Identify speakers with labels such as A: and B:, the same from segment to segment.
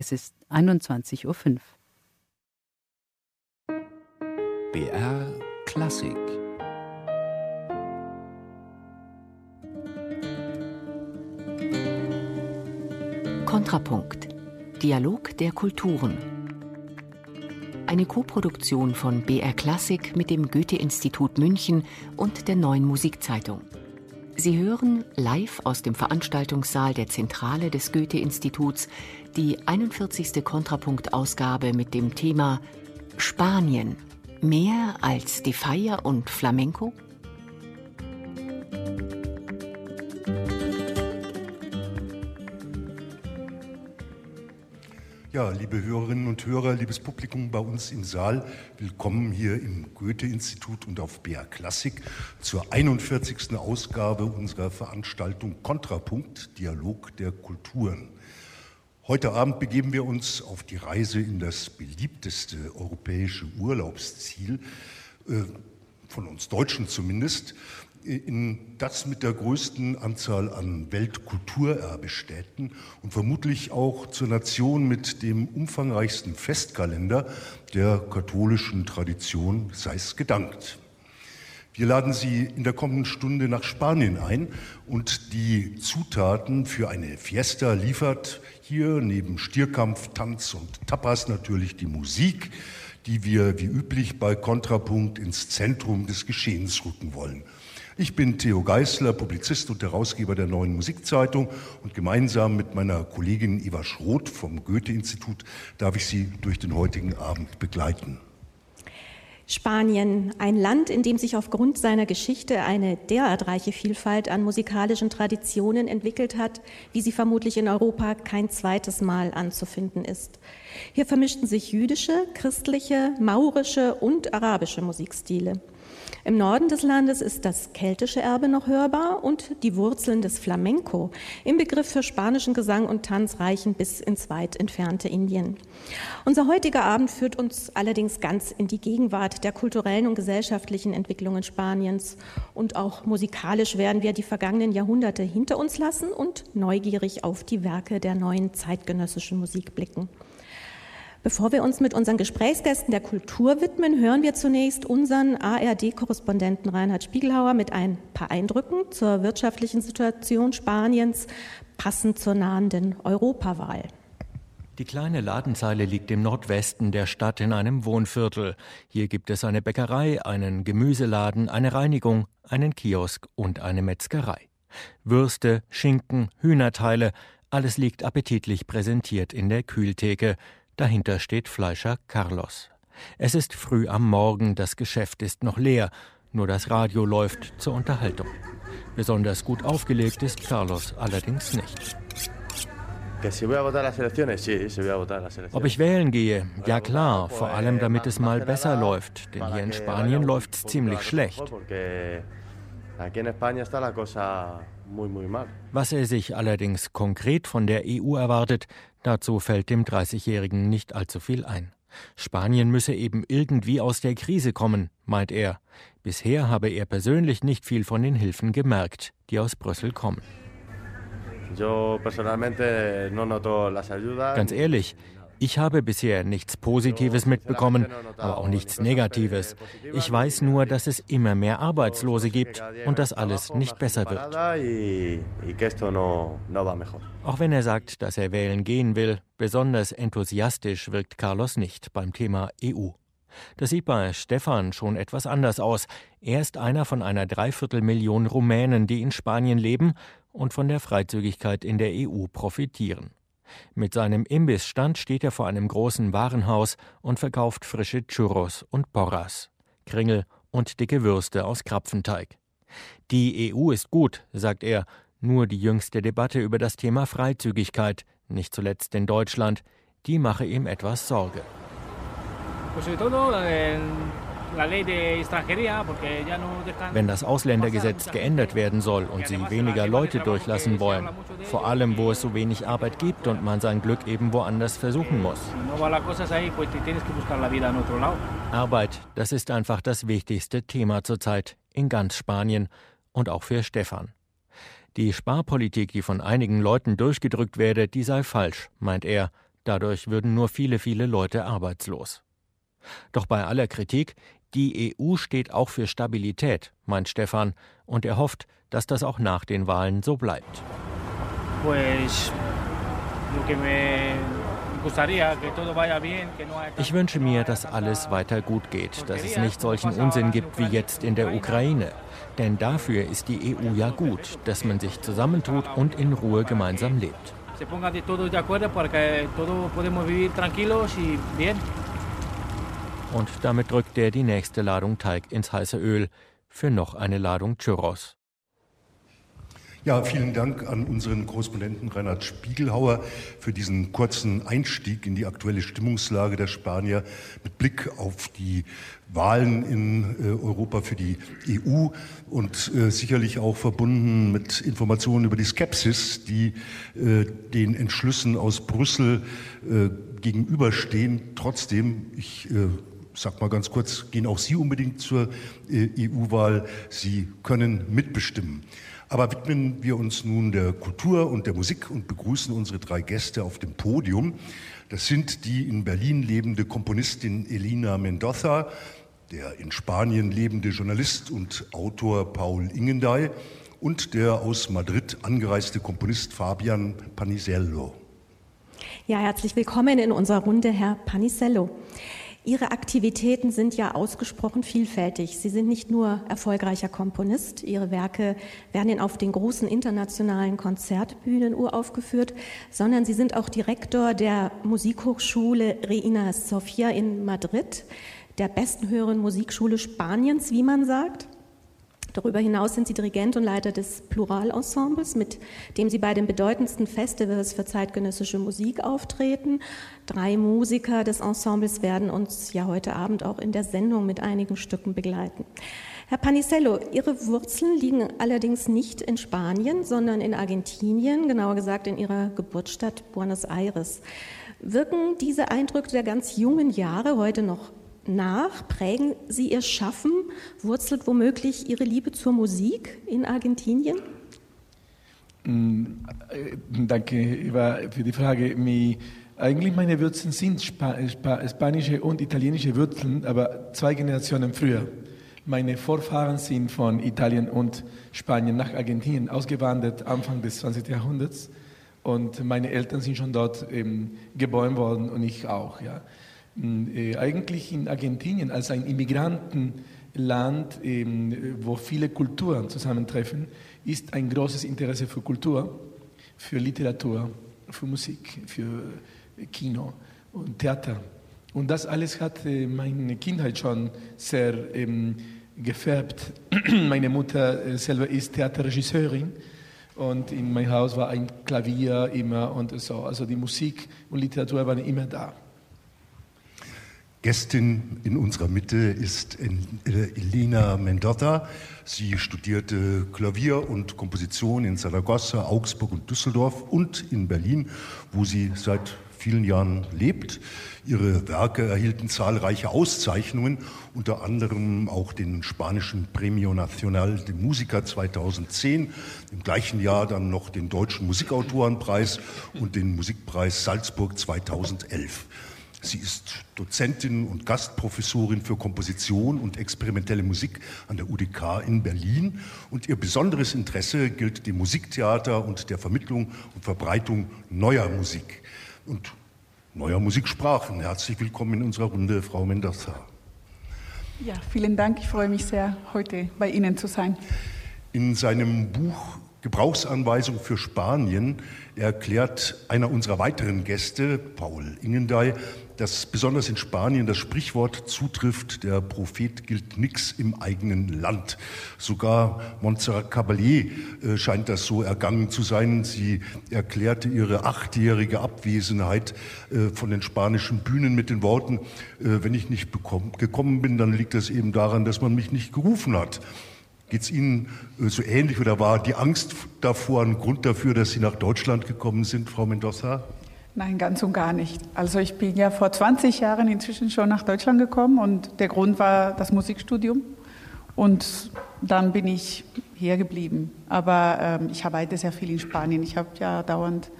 A: Es ist 21.05 Uhr.
B: BR Klassik
C: Kontrapunkt. Dialog der Kulturen. Eine Koproduktion von BR Klassik mit dem Goethe-Institut München und der Neuen Musikzeitung. Sie hören live aus dem Veranstaltungssaal der Zentrale des Goethe-Instituts die 41. Kontrapunkt-Ausgabe mit dem Thema Spanien. Mehr als die Feier und Flamenco?
D: Ja, liebe Hörerinnen und Hörer, liebes Publikum bei uns im Saal, willkommen hier im Goethe-Institut und auf BR Klassik zur 41. Ausgabe unserer Veranstaltung Kontrapunkt, Dialog der Kulturen. Heute Abend begeben wir uns auf die Reise in das beliebteste europäische Urlaubsziel, äh, von uns Deutschen zumindest, in das mit der größten Anzahl an Weltkulturerbestätten und vermutlich auch zur Nation mit dem umfangreichsten Festkalender der katholischen Tradition sei es gedankt. Wir laden Sie in der kommenden Stunde nach Spanien ein und die Zutaten für eine Fiesta liefert hier neben Stierkampf, Tanz und Tapas natürlich die Musik, die wir wie üblich bei Kontrapunkt ins Zentrum des Geschehens rücken wollen. Ich bin Theo Geißler, Publizist und Herausgeber der Neuen Musikzeitung und gemeinsam mit meiner Kollegin Eva Schroth vom Goethe-Institut darf ich Sie durch den heutigen Abend begleiten.
E: Spanien, ein Land, in dem sich aufgrund seiner Geschichte eine derart reiche Vielfalt an musikalischen Traditionen entwickelt hat, wie sie vermutlich in Europa kein zweites Mal anzufinden ist. Hier vermischten sich jüdische, christliche, maurische und arabische Musikstile. Im Norden des Landes ist das keltische Erbe noch hörbar und die Wurzeln des Flamenco im Begriff für spanischen Gesang und Tanz reichen bis ins weit entfernte Indien. Unser heutiger Abend führt uns allerdings ganz in die Gegenwart der kulturellen und gesellschaftlichen Entwicklungen Spaniens und auch musikalisch werden wir die vergangenen Jahrhunderte hinter uns lassen und neugierig auf die Werke der neuen zeitgenössischen Musik blicken. Bevor wir uns mit unseren Gesprächsgästen der Kultur widmen, hören wir zunächst unseren ARD-Korrespondenten Reinhard Spiegelhauer mit ein paar Eindrücken zur wirtschaftlichen Situation Spaniens, passend zur nahenden Europawahl.
F: Die kleine Ladenzeile liegt im Nordwesten der Stadt in einem Wohnviertel. Hier gibt es eine Bäckerei, einen Gemüseladen, eine Reinigung, einen Kiosk und eine Metzgerei. Würste, Schinken, Hühnerteile, alles liegt appetitlich präsentiert in der Kühltheke. Dahinter steht Fleischer Carlos. Es ist früh am Morgen, das Geschäft ist noch leer, nur das Radio läuft zur Unterhaltung. Besonders gut aufgelegt ist Carlos allerdings nicht. Ob ich wählen gehe? Ja klar, vor allem damit es mal besser läuft, denn hier in Spanien läuft es ziemlich schlecht. Was er sich allerdings konkret von der EU erwartet, dazu fällt dem 30-Jährigen nicht allzu viel ein. Spanien müsse eben irgendwie aus der Krise kommen, meint er. Bisher habe er persönlich nicht viel von den Hilfen gemerkt, die aus Brüssel kommen. Ganz ehrlich, ich habe bisher nichts Positives mitbekommen, aber auch nichts Negatives. Ich weiß nur, dass es immer mehr Arbeitslose gibt und dass alles nicht besser wird. Auch wenn er sagt, dass er wählen gehen will, besonders enthusiastisch wirkt Carlos nicht beim Thema EU. Das sieht bei Stefan schon etwas anders aus. Er ist einer von einer Dreiviertelmillion Rumänen, die in Spanien leben und von der Freizügigkeit in der EU profitieren. Mit seinem Imbissstand steht er vor einem großen Warenhaus und verkauft frische Churros und Porras, Kringel und dicke Würste aus Krapfenteig. Die EU ist gut, sagt er, nur die jüngste Debatte über das Thema Freizügigkeit, nicht zuletzt in Deutschland, die mache ihm etwas Sorge. Wenn das Ausländergesetz geändert werden soll und sie weniger Leute durchlassen wollen, vor allem wo es so wenig Arbeit gibt und man sein Glück eben woanders versuchen muss. Arbeit, das ist einfach das wichtigste Thema zurzeit in ganz Spanien und auch für Stefan. Die Sparpolitik, die von einigen Leuten durchgedrückt werde, die sei falsch, meint er. Dadurch würden nur viele, viele Leute arbeitslos. Doch bei aller Kritik, die EU steht auch für Stabilität, meint Stefan, und er hofft, dass das auch nach den Wahlen so bleibt. Ich wünsche mir, dass alles weiter gut geht, dass es nicht solchen Unsinn gibt wie jetzt in der Ukraine. Denn dafür ist die EU ja gut, dass man sich zusammentut und in Ruhe gemeinsam lebt. Und damit drückt er die nächste Ladung Teig ins heiße Öl für noch eine Ladung Churros.
D: Ja, vielen Dank an unseren Korrespondenten Reinhard Spiegelhauer für diesen kurzen Einstieg in die aktuelle Stimmungslage der Spanier mit Blick auf die Wahlen in äh, Europa für die EU und äh, sicherlich auch verbunden mit Informationen über die Skepsis, die äh, den Entschlüssen aus Brüssel gegenüberstehen. Trotzdem, ich sag mal ganz kurz, gehen auch Sie unbedingt zur äh, EU-Wahl. Sie können mitbestimmen. Aber widmen wir uns nun der Kultur und der Musik und begrüßen unsere drei Gäste auf dem Podium. Das sind die in Berlin lebende Komponistin Elina Mendoza, der in Spanien lebende Journalist und Autor Paul Ingendey und der aus Madrid angereiste Komponist Fabian Panisello.
E: Ja, herzlich willkommen in unserer Runde, Herr Panisello. Ihre Aktivitäten sind ja ausgesprochen vielfältig. Sie sind nicht nur erfolgreicher Komponist, Ihre Werke werden auf den großen internationalen Konzertbühnen uraufgeführt, sondern Sie sind auch Direktor der Musikhochschule Reina Sofia in Madrid, der besten höheren Musikschule Spaniens, wie man sagt. Darüber hinaus sind Sie Dirigent und Leiter des Pluralensembles, mit dem Sie bei den bedeutendsten Festivals für zeitgenössische Musik auftreten. Drei Musiker des Ensembles werden uns ja heute Abend auch in der Sendung mit einigen Stücken begleiten. Herr Panicello, Ihre Wurzeln liegen allerdings nicht in Spanien, sondern in Argentinien, genauer gesagt in Ihrer Geburtsstadt Buenos Aires. Wirken diese Eindrücke der ganz jungen Jahre heute noch nach? Prägen Sie Ihr Schaffen? Wurzelt womöglich Ihre Liebe zur Musik in Argentinien?
G: Mm, äh, danke, Eva, für die Frage. Eigentlich meine Wurzeln sind spanische und italienische Wurzeln, aber zwei Generationen früher. Meine Vorfahren sind von Italien und Spanien nach Argentinien ausgewandert, Anfang des 20. Jahrhunderts. Und meine Eltern sind schon dort ähm, geboren worden und ich auch. Ja. Äh, eigentlich in Argentinien als ein Immigrantenland, ähm, wo viele Kulturen zusammentreffen, ist ein großes Interesse für Kultur, für Literatur, für Musik, für Kino und Theater. Und das alles hat äh, meine Kindheit schon sehr ähm, gefärbt. meine Mutter äh, selber ist Theaterregisseurin und in meinem Haus war ein Klavier immer und so. Also die Musik und Literatur waren immer da.
D: Gästin in unserer Mitte ist äh, Elena Mendoza. Sie studierte Klavier und Komposition in Saragossa, Augsburg und Düsseldorf und in Berlin, wo sie seit vielen Jahren lebt. Ihre Werke erhielten zahlreiche Auszeichnungen, unter anderem auch den spanischen Premio Nacional de Música 2010, im gleichen Jahr dann noch den Deutschen Musikautorenpreis und den Musikpreis Salzburg 2011. Sie ist Dozentin und Gastprofessorin für Komposition und experimentelle Musik an der UDK in Berlin. Und ihr besonderes Interesse gilt dem Musiktheater und der Vermittlung und Verbreitung neuer Musik und neuer Musiksprachen. Herzlich willkommen in unserer Runde, Frau Mendoza.
H: Ja, vielen Dank. Ich freue mich sehr, heute bei Ihnen zu sein.
D: In seinem Buch Gebrauchsanweisung für Spanien erklärt einer unserer weiteren Gäste, Paul Ingendey, dass besonders in Spanien das Sprichwort zutrifft, der Prophet gilt nix im eigenen Land. Sogar Montserrat Caballé äh, scheint das so ergangen zu sein. Sie erklärte ihre achtjährige Abwesenheit äh, von den spanischen Bühnen mit den Worten, äh, wenn ich nicht gekommen bin, dann liegt das eben daran, dass man mich nicht gerufen hat. Geht es Ihnen so ähnlich oder war die Angst davor ein Grund dafür, dass Sie nach Deutschland gekommen sind, Frau Mendoza?
H: Nein, ganz und gar nicht. Also ich bin ja vor 20 Jahren inzwischen schon nach Deutschland gekommen und der Grund war das Musikstudium. Und dann bin ich hier geblieben. Aber ähm, ich arbeite sehr viel in Spanien. Ich habe ja dauernd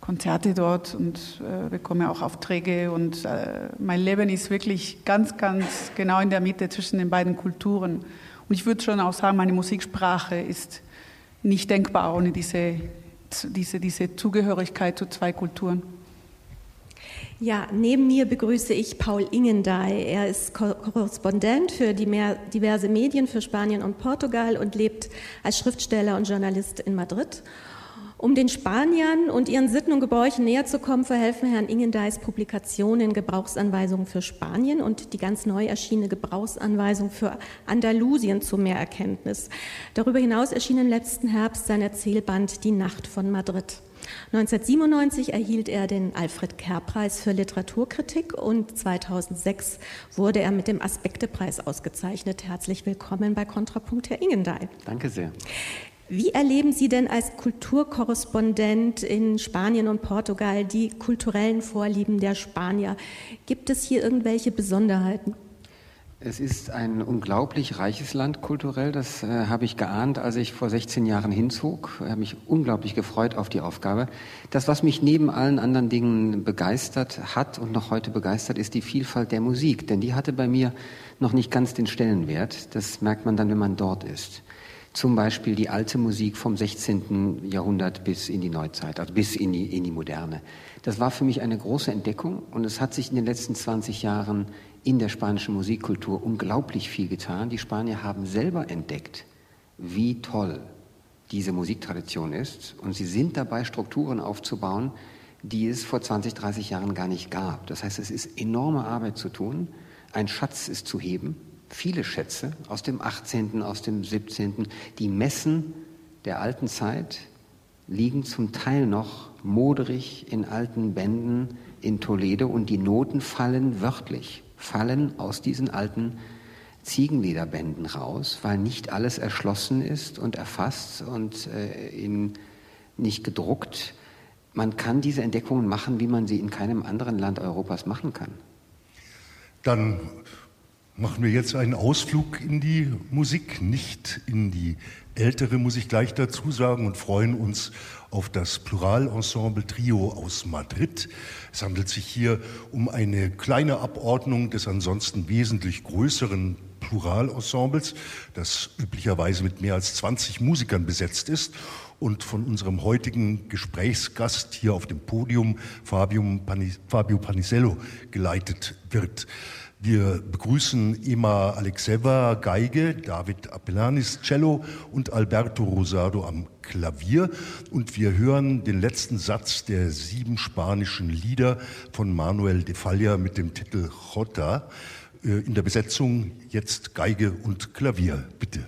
H: Konzerte dort und äh, bekomme auch Aufträge. Und äh, mein Leben ist wirklich ganz, ganz genau in der Mitte zwischen den beiden Kulturen. Und ich würde schon auch sagen, meine Musiksprache ist nicht denkbar ohne diese, diese, diese Zugehörigkeit zu zwei Kulturen.
E: Ja, neben mir begrüße ich Paul Ingendey. Er ist Korrespondent für diverse Medien für Spanien und Portugal und lebt als Schriftsteller und Journalist in Madrid. Um den Spaniern und ihren Sitten und Gebräuchen näher zu kommen, verhelfen Herrn Ingendeis Publikationen Gebrauchsanweisungen für Spanien und die ganz neu erschienene Gebrauchsanweisung für Andalusien zu mehr Erkenntnis. Darüber hinaus erschien im letzten Herbst sein Erzählband Die Nacht von Madrid. 1997 erhielt er den Alfred Kerr-Preis für Literaturkritik und 2006 wurde er mit dem Aspektepreis ausgezeichnet. Herzlich willkommen bei Kontrapunkt, Herr Ingendey.
I: Danke sehr.
E: Wie erleben Sie denn als Kulturkorrespondent in Spanien und Portugal die kulturellen Vorlieben der Spanier? Gibt es hier irgendwelche Besonderheiten?
I: Es ist ein unglaublich reiches Land kulturell. Das äh, habe ich geahnt, als ich vor 16 Jahren hinzog. Ich habe mich unglaublich gefreut auf die Aufgabe. Das, was mich neben allen anderen Dingen begeistert hat und noch heute begeistert, ist die Vielfalt der Musik. Denn die hatte bei mir noch nicht ganz den Stellenwert. Das merkt man dann, wenn man dort ist. Zum Beispiel die alte Musik vom 16. Jahrhundert bis in die Neuzeit, also bis in die, in die Moderne. Das war für mich eine große Entdeckung und es hat sich in den letzten 20 Jahren in der spanischen Musikkultur unglaublich viel getan. Die Spanier haben selber entdeckt, wie toll diese Musiktradition ist und sie sind dabei, Strukturen aufzubauen, die es vor 20, 30 Jahren gar nicht gab. Das heißt, es ist enorme Arbeit zu tun, ein Schatz ist zu heben viele Schätze aus dem 18., aus dem 17., die Messen der alten Zeit liegen zum Teil noch moderig in alten Bänden in Toledo und die Noten fallen wörtlich, fallen aus diesen alten Ziegenlederbänden raus, weil nicht alles erschlossen ist und erfasst und äh, in, nicht gedruckt. Man kann diese Entdeckungen machen, wie man sie in keinem anderen Land Europas machen kann.
D: Dann machen wir jetzt einen Ausflug in die Musik, nicht in die ältere, muss ich gleich dazu sagen, und freuen uns auf das Pluralensemble Trio aus Madrid. Es handelt sich hier um eine kleine Abordnung des ansonsten wesentlich größeren Pluralensembles, das üblicherweise mit mehr als 20 Musikern besetzt ist und von unserem heutigen Gesprächsgast hier auf dem Podium, Fabio Panisello, geleitet wird. Wir begrüßen Ima Alexeva Geige, David Appellanis Cello und Alberto Rosado am Klavier. Und wir hören den letzten Satz der sieben spanischen Lieder von Manuel de Falla mit dem Titel Jota. Äh, in der Besetzung jetzt Geige und Klavier. Bitte.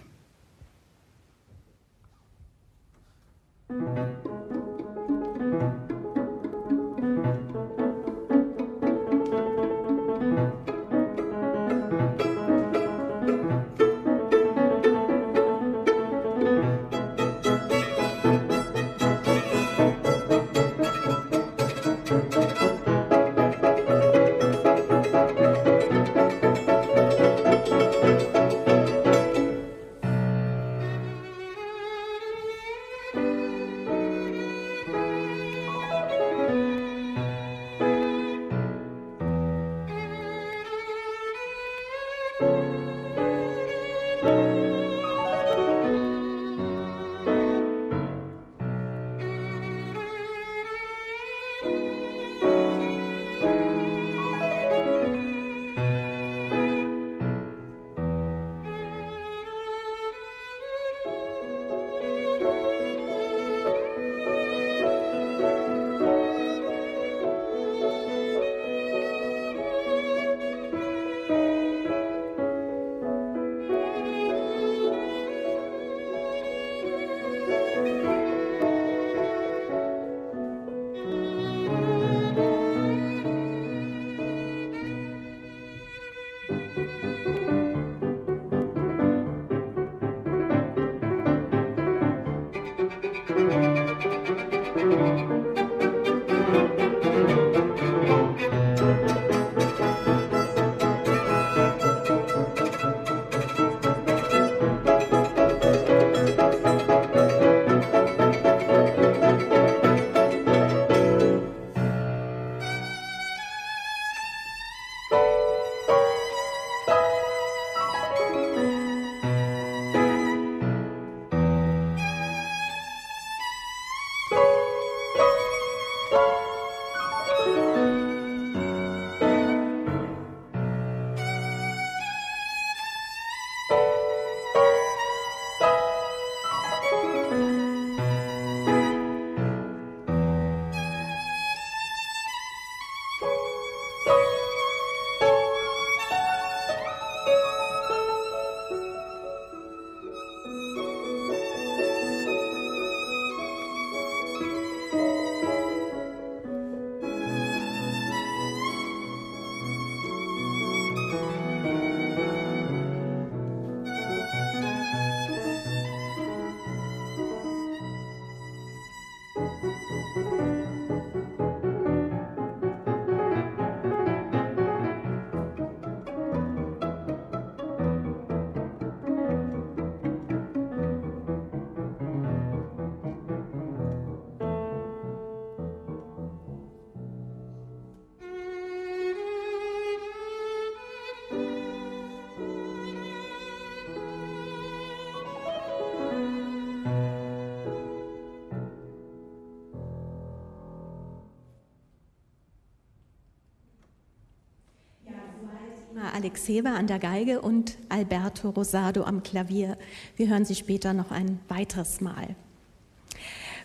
E: Alexeva an der Geige und Alberto Rosado am Klavier. Wir hören sie später noch ein weiteres Mal.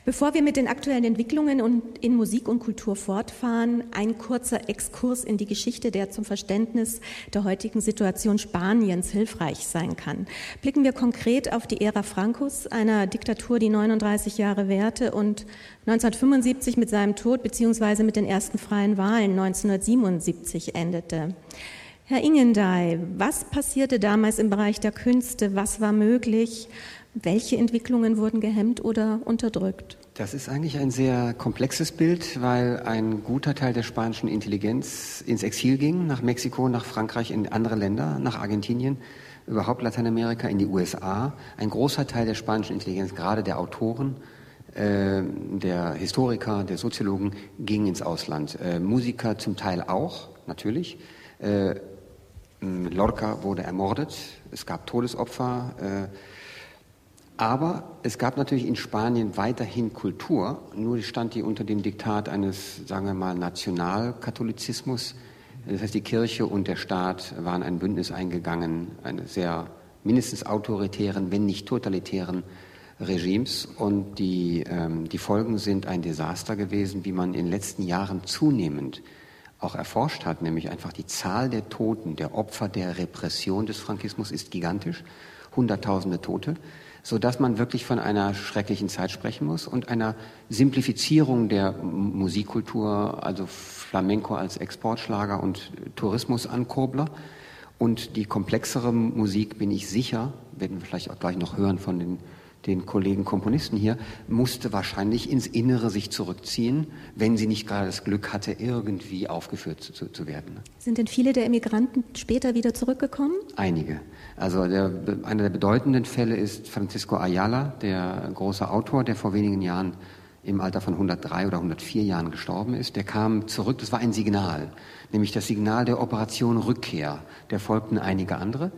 E: Bevor wir mit den aktuellen Entwicklungen in Musik und Kultur fortfahren, ein kurzer Exkurs in die Geschichte, der zum Verständnis der heutigen Situation Spaniens hilfreich sein kann. Blicken wir konkret auf die Ära Francos, einer Diktatur, die 39 Jahre währte und 1975 mit seinem Tod bzw. mit den ersten freien Wahlen 1977 endete. Herr Ingendey, was passierte damals im Bereich der Künste? Was war möglich? Welche Entwicklungen wurden gehemmt oder unterdrückt?
I: Das ist eigentlich ein sehr komplexes Bild, weil ein guter Teil der spanischen Intelligenz ins Exil ging, nach Mexiko, nach Frankreich, in andere Länder, nach Argentinien, überhaupt Lateinamerika, in die USA. Ein großer Teil der spanischen Intelligenz, gerade der Autoren, äh, der Historiker, der Soziologen, ging ins Ausland. Äh, Musiker zum Teil auch, natürlich. Äh, Lorca wurde ermordet, es gab Todesopfer. Äh, aber es gab natürlich in Spanien weiterhin Kultur, nur stand die unter dem Diktat eines, sagen wir mal, Nationalkatholizismus. Das heißt, die Kirche und der Staat waren ein Bündnis eingegangen, eines sehr mindestens autoritären, wenn nicht totalitären Regimes. Und die, ähm, die Folgen sind ein Desaster gewesen, wie man in den letzten Jahren zunehmend auch erforscht hat, nämlich einfach die Zahl der Toten, der Opfer der Repression des Frankismus ist gigantisch, Hunderttausende Tote so dass man wirklich von einer schrecklichen Zeit sprechen muss und einer Simplifizierung der Musikkultur, also Flamenco als Exportschlager und Tourismusankurbler. Und die komplexere Musik, bin ich sicher, werden wir vielleicht auch gleich noch hören von den den Kollegen Komponisten hier, musste wahrscheinlich ins Innere sich zurückziehen, wenn sie nicht gerade das Glück hatte, irgendwie aufgeführt zu, zu werden.
E: Sind denn viele der Emigranten später wieder zurückgekommen?
I: Einige. Also der, einer der bedeutenden Fälle ist Francisco Ayala, der große Autor, der vor wenigen Jahren im Alter von 103 oder 104 Jahren gestorben ist. Der kam zurück, das war ein Signal, nämlich das Signal der Operation Rückkehr. Der folgten einige andere.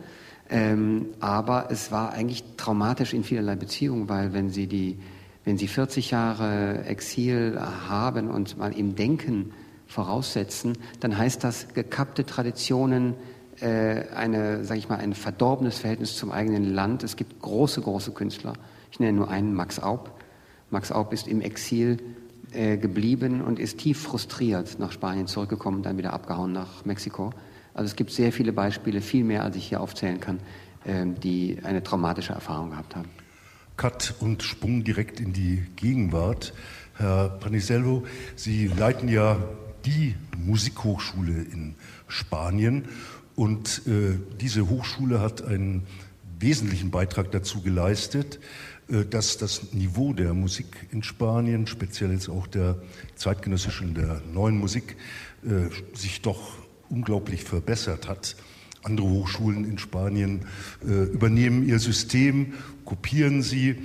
I: Ähm, aber es war eigentlich traumatisch in vielerlei Beziehungen, weil wenn Sie, die, wenn Sie 40 Jahre Exil haben und mal im Denken voraussetzen, dann heißt das gekappte Traditionen, äh, eine, sag ich mal, ein verdorbenes Verhältnis zum eigenen Land. Es gibt große, große Künstler. Ich nenne nur einen, Max Aub. Max Aub ist im Exil äh, geblieben und ist tief frustriert nach Spanien zurückgekommen dann wieder abgehauen nach Mexiko. Also es gibt sehr viele Beispiele, viel mehr, als ich hier aufzählen kann, ähm, die eine traumatische Erfahrung gehabt haben.
D: Cut und Sprung direkt in die Gegenwart. Herr Panisello, Sie leiten ja die Musikhochschule in Spanien und äh, diese Hochschule hat einen wesentlichen Beitrag dazu geleistet, äh, dass das Niveau der Musik in Spanien, speziell jetzt auch der zeitgenössischen, der neuen Musik, äh, sich doch unglaublich verbessert hat. Andere Hochschulen in Spanien äh, übernehmen ihr System, kopieren sie.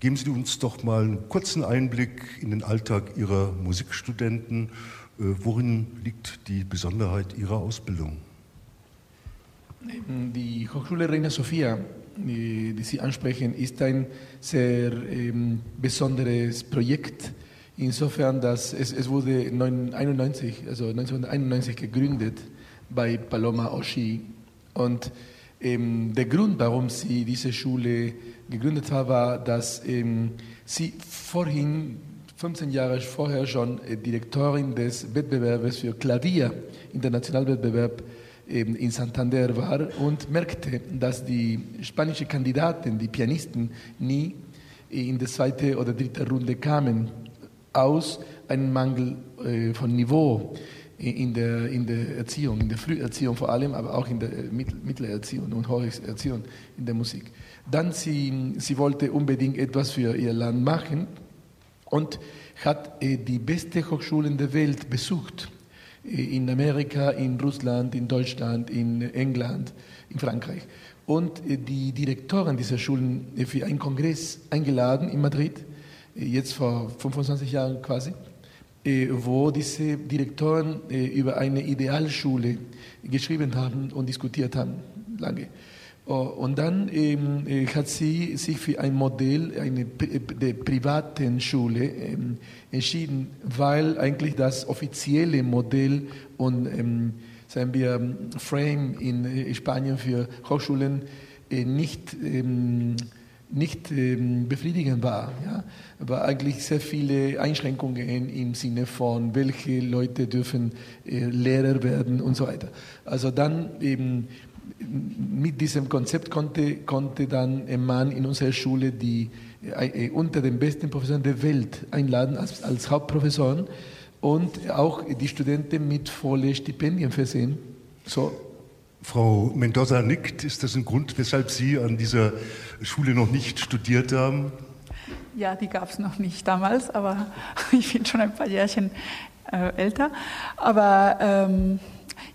D: Geben Sie uns doch mal einen kurzen Einblick in den Alltag Ihrer Musikstudenten. Äh, worin liegt die Besonderheit Ihrer Ausbildung?
G: Die Hochschule Reina Sofia, die, die Sie ansprechen, ist ein sehr ähm, besonderes Projekt Insofern, dass es, es wurde 1991, also 1991 gegründet bei Paloma Oshi. Und ähm, der Grund, warum sie diese Schule gegründet hat, war, dass ähm, sie vorhin, 15 Jahre vorher schon äh, Direktorin des Wettbewerbs für Klavier, Internationalwettbewerb ähm, in Santander war und merkte, dass die spanischen Kandidaten, die Pianisten, nie in die zweite oder dritte Runde kamen aus einem Mangel äh, von Niveau in der, in der Erziehung, in der Früherziehung vor allem, aber auch in der äh, Mittelerziehung und Hocherziehung in der Musik. Dann sie, sie wollte unbedingt etwas für ihr Land machen und hat äh, die beste Hochschulen der Welt besucht. In Amerika, in Russland, in Deutschland, in England, in Frankreich. Und die Direktoren dieser Schulen für einen Kongress eingeladen in Madrid jetzt vor 25 Jahren quasi, äh, wo diese Direktoren äh, über eine Idealschule geschrieben haben und diskutiert haben, lange. Oh, und dann ähm, äh, hat sie sich für ein Modell eine, der privaten Schule ähm, entschieden, weil eigentlich das offizielle Modell und ähm, sagen wir, Frame in Spanien für Hochschulen nicht nicht ähm, befriedigend war. Ja? Aber eigentlich sehr viele Einschränkungen im Sinne von, welche Leute dürfen äh, Lehrer werden und so weiter. Also dann eben mit diesem Konzept konnte, konnte dann ein Mann in unserer Schule die äh, äh unter den besten Professoren der Welt einladen als, als Hauptprofessoren und auch die Studenten mit vollen Stipendien versehen. So
D: Frau Mendoza nickt. Ist das ein Grund, weshalb Sie an dieser Schule noch nicht studiert haben?
H: Ja, die gab es noch nicht damals, aber ich bin schon ein paar Jährchen äh, älter. Aber ähm,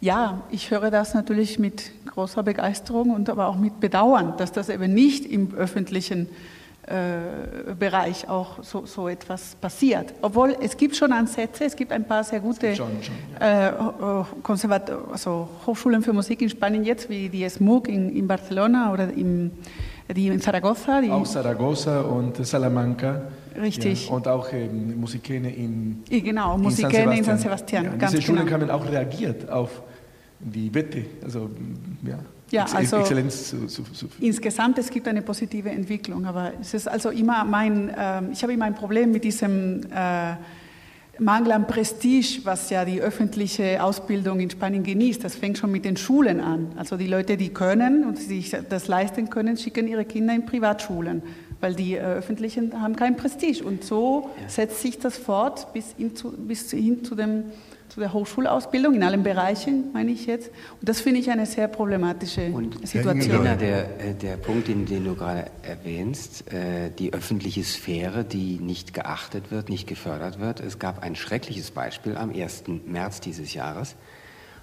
H: ja, ich höre das natürlich mit großer Begeisterung und aber auch mit Bedauern, dass das eben nicht im öffentlichen Bereich auch so, so, etwas passiert. Obwohl es gibt schon Ansätze, es gibt ein paar sehr gute schon, schon, ja. äh, also Hochschulen für Musik in Spanien jetzt, wie die SMUG in, in Barcelona oder im, die in Zaragoza. Die
G: auch Zaragoza und Salamanca.
H: Richtig.
G: Ja, und auch ähm, Musikene in,
H: genau, Musikene in San Sebastian.
G: Ja, diese Schulen genau. haben auch reagiert auf die Wette. Also, ja.
H: Ja, also Exzellenz zu, zu, zu insgesamt es gibt eine positive Entwicklung, aber es ist also immer mein, äh, ich habe immer ein Problem mit diesem äh, Mangel an Prestige, was ja die öffentliche Ausbildung in Spanien genießt. Das fängt schon mit den Schulen an. Also die Leute, die können und sich das leisten können, schicken ihre Kinder in Privatschulen, weil die äh, öffentlichen haben kein Prestige. Und so ja. setzt sich das fort bis, hin zu, bis hin zu dem zu der Hochschulausbildung in allen Bereichen, meine ich jetzt. Und das finde ich eine sehr problematische
I: und
H: Situation.
I: Nina, der, äh, der Punkt, den, den, du gerade erwähnst, äh, die öffentliche Sphäre, die nicht geachtet wird, nicht gefördert wird. Es gab ein schreckliches Beispiel am 1. März dieses Jahres,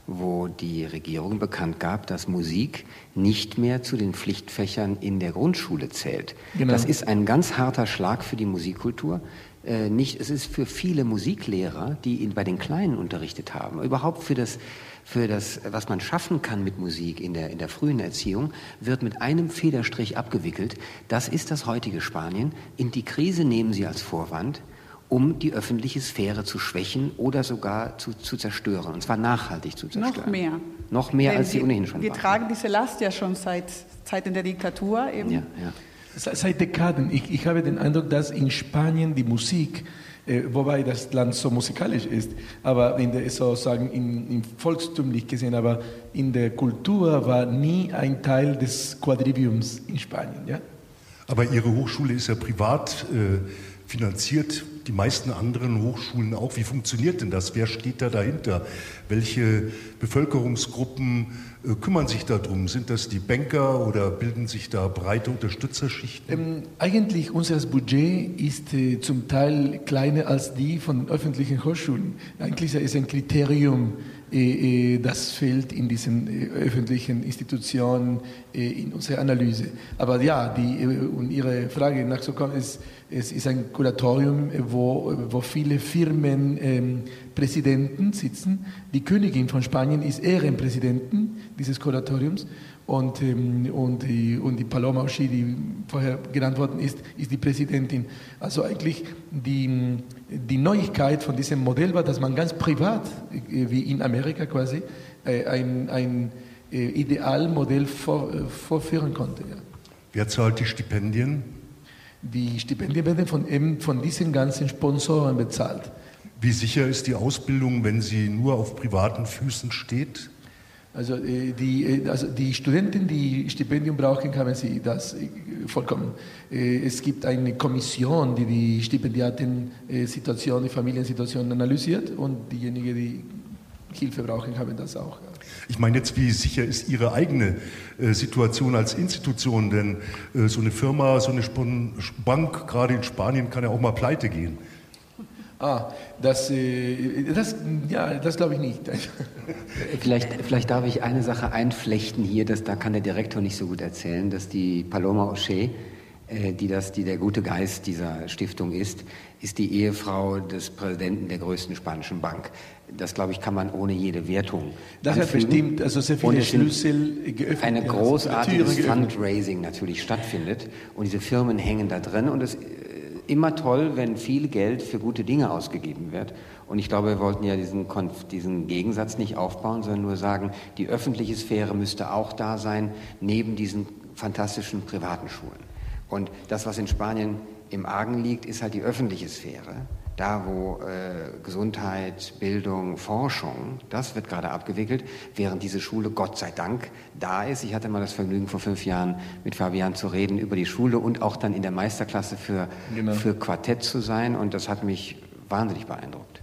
I: wo die Regierung bekannt gab, dass Musik nicht mehr zu den Pflichtfächern in der Grundschule zählt. Genau. Das ist ein ganz harter Schlag für die Musikkultur. Äh, nicht, es ist für viele Musiklehrer, die ihn bei den Kleinen unterrichtet haben, überhaupt für das, für das, was man schaffen kann mit Musik in der, in der frühen Erziehung, wird mit einem Federstrich abgewickelt. Das ist das heutige Spanien. In die Krise nehmen sie als Vorwand, um die öffentliche Sphäre zu schwächen oder sogar zu, zu zerstören, und zwar nachhaltig zu zerstören.
H: Noch mehr.
I: Noch mehr, Denn als sie ohnehin schon
H: Wir
I: waren.
H: tragen diese Last ja schon seit Zeiten der Diktatur eben.
I: Ja, ja.
G: Seit Dekaden. Ich, ich habe den Eindruck, dass in Spanien die Musik, äh, wobei das Land so musikalisch ist, aber in der, sozusagen in, in volkstümlich gesehen, aber in der Kultur war nie ein Teil des Quadriviums in Spanien. Ja?
D: Aber Ihre Hochschule ist ja privat äh, finanziert, die meisten anderen Hochschulen auch. Wie funktioniert denn das? Wer steht da dahinter? Welche Bevölkerungsgruppen kümmern sich darum? Sind das die Banker oder bilden sich da breite Unterstützerschichten?
G: Ähm, eigentlich unser Budget ist äh, zum Teil kleiner als die von öffentlichen Hochschulen. Eigentlich ist ein Kriterium, äh, äh das fehlt in diesen äh, öffentlichen Institutionen äh, in unserer Analyse. Aber ja, die, um Ihre Frage nachzukommen, ist, es ist ein Kuratorium, wo, wo viele Firmenpräsidenten ähm, sitzen. Die Königin von Spanien ist Ehrenpräsidentin dieses Kuratoriums und, ähm, und, die, und die Paloma Oshi, die vorher genannt worden ist, ist die Präsidentin. Also eigentlich die, die Neuigkeit von diesem Modell war, dass man ganz privat, äh, wie in Amerika quasi, äh, ein, ein äh, Idealmodell vor, vorführen konnte.
D: Wer zahlt die Stipendien?
G: Die Stipendien werden von, eben von diesen ganzen Sponsoren bezahlt.
D: Wie sicher ist die Ausbildung, wenn sie nur auf privaten Füßen steht?
G: Also äh, die, äh, also die Studenten, die Stipendium brauchen, haben sie das äh, vollkommen. Es gibt eine Kommission, die die Stipendiatensituation, die Familiensituation analysiert und diejenigen, die Hilfe brauchen, haben das auch.
D: Ich meine jetzt, wie sicher ist Ihre eigene Situation als Institution? Denn so eine Firma, so eine Bank, gerade in Spanien, kann ja auch mal pleite gehen.
G: Ah, das, äh, das, ja, das glaube ich nicht.
I: vielleicht, vielleicht darf ich eine Sache einflechten hier, das, da kann der Direktor nicht so gut erzählen, dass die Paloma O'Shea, äh, die, das, die der gute Geist dieser Stiftung ist, ist die Ehefrau des Präsidenten der größten spanischen Bank. Das, glaube ich, kann man ohne jede Wertung.
G: Das hat bestimmt also sehr viele Schlüssel
I: geöffnet. Ein großartiges Fundraising natürlich stattfindet und diese Firmen hängen da drin und es immer toll, wenn viel Geld für gute Dinge ausgegeben wird. Und ich glaube, wir wollten ja diesen, diesen Gegensatz nicht aufbauen, sondern nur sagen, die öffentliche Sphäre müsste auch da sein, neben diesen fantastischen privaten Schulen. Und das, was in Spanien im Argen liegt, ist halt die öffentliche Sphäre. Da, wo äh, Gesundheit, Bildung, Forschung, das wird gerade abgewickelt, während diese Schule Gott sei Dank da ist. Ich hatte mal das Vergnügen, vor fünf Jahren mit Fabian zu reden über die Schule und auch dann in der Meisterklasse für, genau. für Quartett zu sein. Und das hat mich wahnsinnig beeindruckt.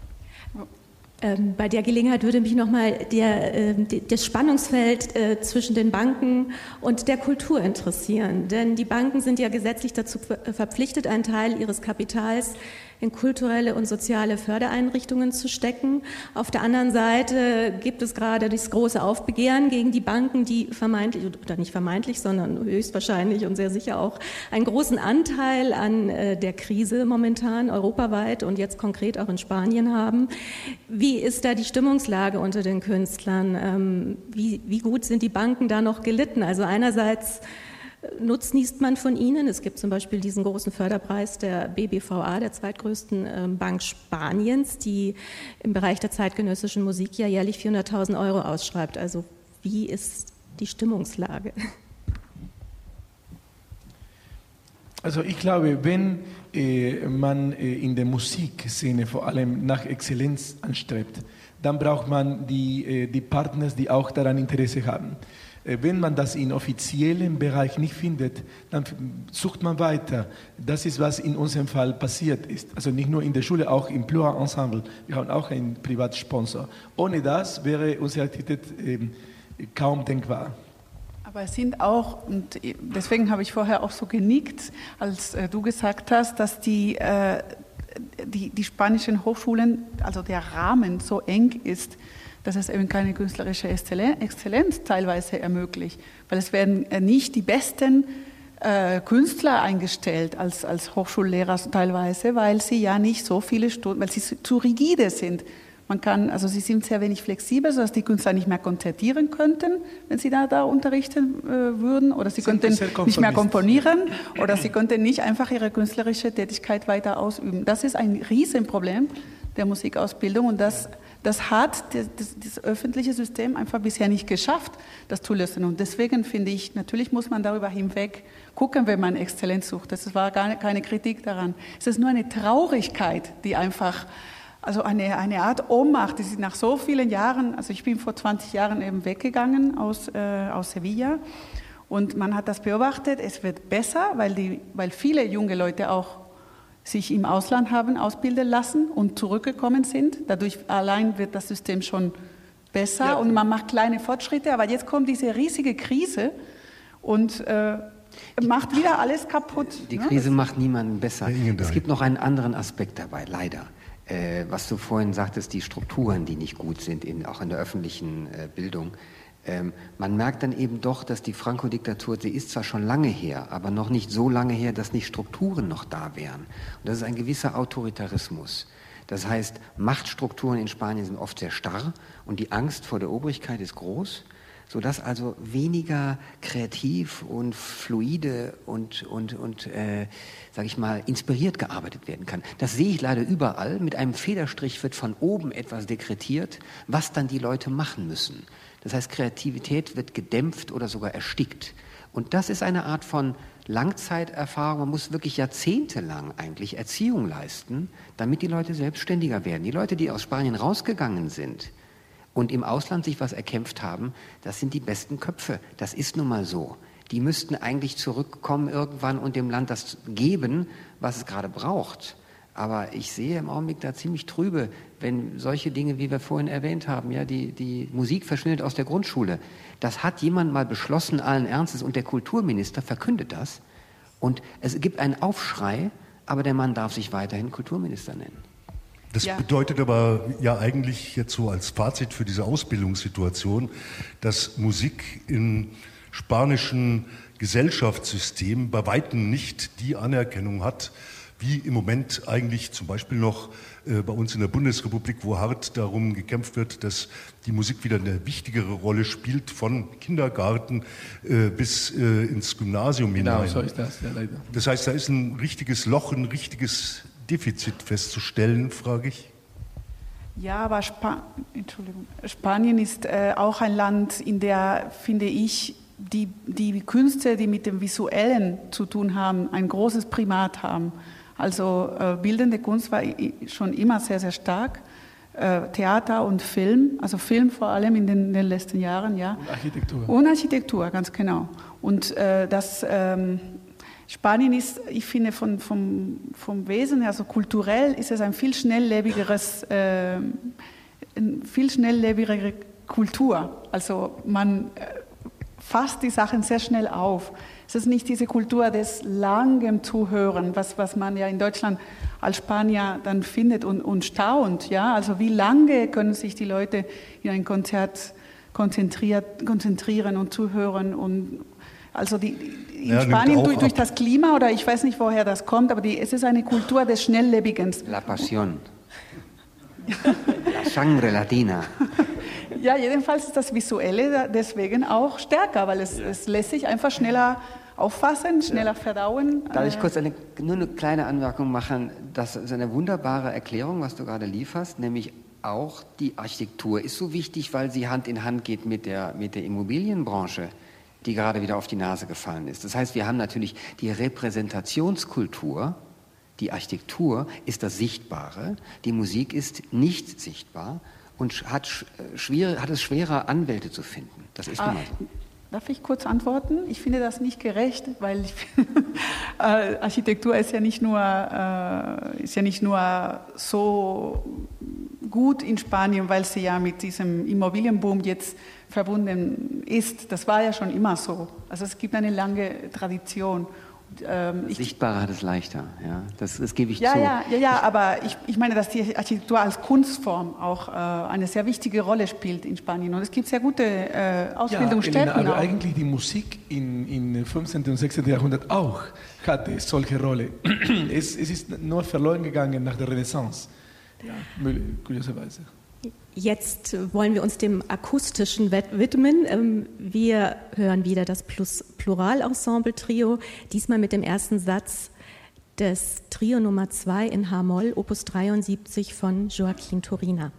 E: Ähm, bei der Gelegenheit würde mich nochmal äh, das Spannungsfeld äh, zwischen den Banken und der Kultur interessieren. Denn die Banken sind ja gesetzlich dazu verpflichtet, einen Teil ihres Kapitals in kulturelle und soziale Fördereinrichtungen zu stecken. Auf der anderen Seite gibt es gerade das große Aufbegehren gegen die Banken, die vermeintlich, oder nicht vermeintlich, sondern höchstwahrscheinlich und sehr sicher auch einen großen Anteil an äh, der Krise momentan europaweit und jetzt konkret auch in Spanien haben. Wie ist da die Stimmungslage unter den Künstlern? Ähm, wie, wie gut sind die Banken da noch gelitten? Also einerseits nutznießt man von ihnen. Es gibt zum Beispiel diesen großen Förderpreis der BBVA, der zweitgrößten ähm, Bank Spaniens, die im Bereich der zeitgenössischen Musik ja jährlich 400.000 Euro ausschreibt. Also wie ist die Stimmungslage?
G: Also ich glaube, wenn äh, man äh, in der Musikszene vor allem nach Exzellenz anstrebt, dann braucht man die, äh, die Partners, die auch daran Interesse haben. Äh, wenn man das im offiziellen Bereich nicht findet, dann sucht man weiter. Das ist, was in unserem Fall passiert ist. Also nicht nur in der Schule, auch im Plura Ensemble. Wir haben auch einen Privatsponsor. Ohne das wäre unsere Aktivität ähm, kaum denkbar.
H: Aber es sind auch, und deswegen habe ich vorher auch so genickt, als äh, du gesagt hast, dass die, äh, die, die spanischen Hochschulen, also der Rahmen so eng ist, dass es eben keine künstlerische Exzellenz teilweise ermöglicht, weil es werden äh, nicht die besten äh, Künstler eingestellt als, als Hochschullehrer teilweise, weil sie ja nicht so viele Stunden, weil sie zu rigide sind. Man kann, also sie sind sehr wenig flexibel, sodass die Künstler nicht mehr konzertieren könnten, wenn sie da, da unterrichten äh, würden, oder sie sind könnten nicht mehr komponieren, oder sie könnten nicht einfach ihre künstlerische Tätigkeit weiter ausüben. Das ist ein Riesenproblem der Musikausbildung und das das hat das, das, öffentliche System einfach bisher nicht geschafft, das zu lösen. Und deswegen finde ich, natürlich muss man darüber hinweg gucken, wenn man Exzellenz sucht. Das war gar keine Kritik daran. Es ist nur eine Traurigkeit, die einfach, also eine, eine Art Ohnmacht, die sie nach so vielen Jahren, also ich bin vor 20 Jahren eben weggegangen aus, äh, aus Sevilla und man hat das beobachtet, es wird besser, weil, die, weil viele junge Leute auch sich im Ausland haben ausbilden lassen und zurückgekommen sind. Dadurch allein wird das System schon besser ja. und man macht kleine Fortschritte. Aber jetzt kommt diese riesige Krise und äh, macht wieder alles kaputt.
I: Die ne? Krise macht niemanden besser. Es gibt noch einen anderen Aspekt dabei, leider. Äh, was du vorhin sagtest, die Strukturen, die nicht gut sind, in, auch in der öffentlichen äh, Bildung. Ähm, man merkt dann eben doch, dass die Franco-Diktatur, sie ist zwar schon lange her, aber noch nicht so lange her, dass nicht Strukturen noch da wären. Und das ist ein gewisser Autoritarismus. Das heißt, Machtstrukturen in Spanien sind oft sehr starr und die Angst vor der Obrigkeit ist groß, sodass also weniger kreativ und fluide und, und, und äh, sage ich mal, inspiriert gearbeitet werden kann. Das sehe ich leider überall. Mit einem Federstrich wird von oben etwas dekretiert, was dann die Leute machen müssen. Das heißt, Kreativität wird gedämpft oder sogar erstickt. Und das ist eine Art von Langzeiterfahrung. Man muss wirklich jahrzehntelang eigentlich Erziehung leisten, damit die Leute selbstständiger werden. Die Leute, die aus Spanien rausgegangen sind und im Ausland sich was erkämpft haben, das sind die besten Köpfe. Das ist nun mal so. Die müssten eigentlich zurückkommen irgendwann und dem Land das geben, was es gerade braucht. Aber ich sehe im Augenblick da ziemlich trübe, wenn solche Dinge, wie wir vorhin erwähnt haben, ja, die, die Musik verschwindet aus der Grundschule. Das hat jemand mal beschlossen, allen Ernstes, und der Kulturminister verkündet das. Und es gibt einen Aufschrei, aber der Mann darf sich weiterhin Kulturminister nennen.
D: Das ja. bedeutet aber ja eigentlich jetzt so als Fazit für diese Ausbildungssituation, dass Musik im spanischen Gesellschaftssystem bei weitem nicht die Anerkennung hat, wie im Moment eigentlich zum Beispiel noch äh, bei uns in der Bundesrepublik, wo hart darum gekämpft wird, dass die Musik wieder eine wichtigere Rolle spielt, von Kindergarten äh, bis äh, ins Gymnasium
G: genau,
D: hinein.
G: So ist das, ja, leider.
D: Das heißt, da ist ein richtiges Loch, ein richtiges Defizit festzustellen, frage ich.
H: Ja, aber Spa Entschuldigung. Spanien ist äh, auch ein Land, in der, finde ich, die, die Künste, die mit dem Visuellen zu tun haben, ein großes Primat haben. Also äh, bildende Kunst war schon immer sehr, sehr stark. Äh, Theater und Film, also Film vor allem in den, in den, letzten Jahren, ja.
G: Und Architektur.
H: Und Architektur, ganz genau. Und äh, das ähm, Spanien ist, ich finde, von, vom, vom Wesen, also kulturell ist es ein viel schnelllebigeres, äh, eine viel schnelllebigere Kultur. Also man äh, fasst die Sachen sehr schnell auf. Es ist nicht diese Kultur des langem Zuhören, was, was man ja in Deutschland als Spanier dann findet und, und staunt. Ja? Also wie lange können sich die Leute in ein Konzert konzentriert, konzentrieren und zuhören und also die, in ja, Spanien durch, durch, das Klima oder ich weiß nicht, woher das kommt, aber die, es ist eine Kultur des Schnelllebigen.
I: La Pasión. La Sangre Latina.
H: Ja, jedenfalls ist das Visuelle deswegen auch stärker, weil es, ja. es lässt sich einfach schneller auffassen, schneller ja. verdauen.
I: Darf ich äh, kurz eine, nur eine kleine Anmerkung machen? Das ist eine wunderbare Erklärung, was du gerade lieferst, nämlich auch die Architektur ist so wichtig, weil sie Hand in Hand geht mit der, mit der Immobilienbranche die gerade wieder auf die Nase gefallen ist. Das heißt, wir haben natürlich die Repräsentationskultur, die Architektur ist das Sichtbare, die Musik ist nicht sichtbar und hat, äh, schwer, hat es schwerer, Anwälte zu finden. Das ist ah, so.
H: Darf ich kurz antworten? Ich finde das nicht gerecht, weil ich, äh, Architektur ist ja nicht nur, äh, ist ja nicht nur so gut in Spanien, weil sie ja mit diesem Immobilienboom jetzt verbunden ist. Das war ja schon immer so. Also es gibt eine lange Tradition.
I: Ähm, Sichtbarer hat es leichter, ja. Das, das gebe ich
H: ja,
I: zu.
H: Ja, ja, ja, aber ich, ich meine, dass die Architektur als Kunstform auch äh, eine sehr wichtige Rolle spielt in Spanien. Und es gibt sehr gute äh, Ausbildungsstätten. Ja,
G: Elena, aber auch. eigentlich die Musik im in, in 15. und 16. Jahrhundert auch hatte solche Rolle. es, es ist nur verloren gegangen nach der Renaissance, ja, kurioserweise.
E: Jetzt wollen wir uns dem Akustischen widmen. Ähm, wir hören wieder das Plural-Ensemble-Trio, diesmal mit dem ersten Satz des Trio Nummer 2 in H-Moll, Opus 73 von Joaquin Turina.